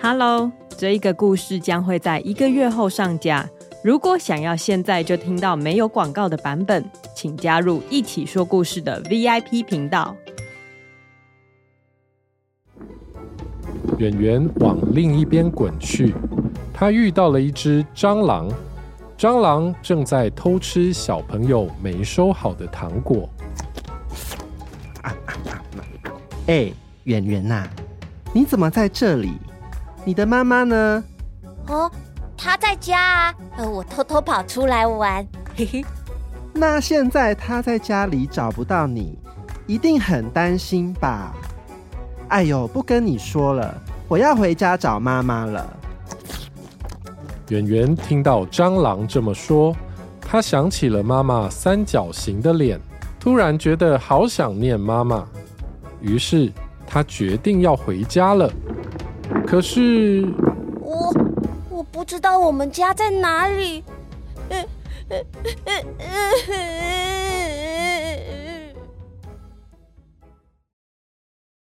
Hello，这一个故事将会在一个月后上架。如果想要现在就听到没有广告的版本，请加入一起说故事的 VIP 频道。圆圆往另一边滚去，他遇到了一只蟑螂。蟑螂正在偷吃小朋友没收好的糖果。哎、啊，圆圆呐，你怎么在这里？你的妈妈呢？哦，她在家啊。呃，我偷偷跑出来玩。嘿嘿。那现在她在家里找不到你，一定很担心吧？哎呦，不跟你说了，我要回家找妈妈了。圆圆听到蟑螂这么说，他想起了妈妈三角形的脸，突然觉得好想念妈妈，于是他决定要回家了。可是，我我不知道我们家在哪里。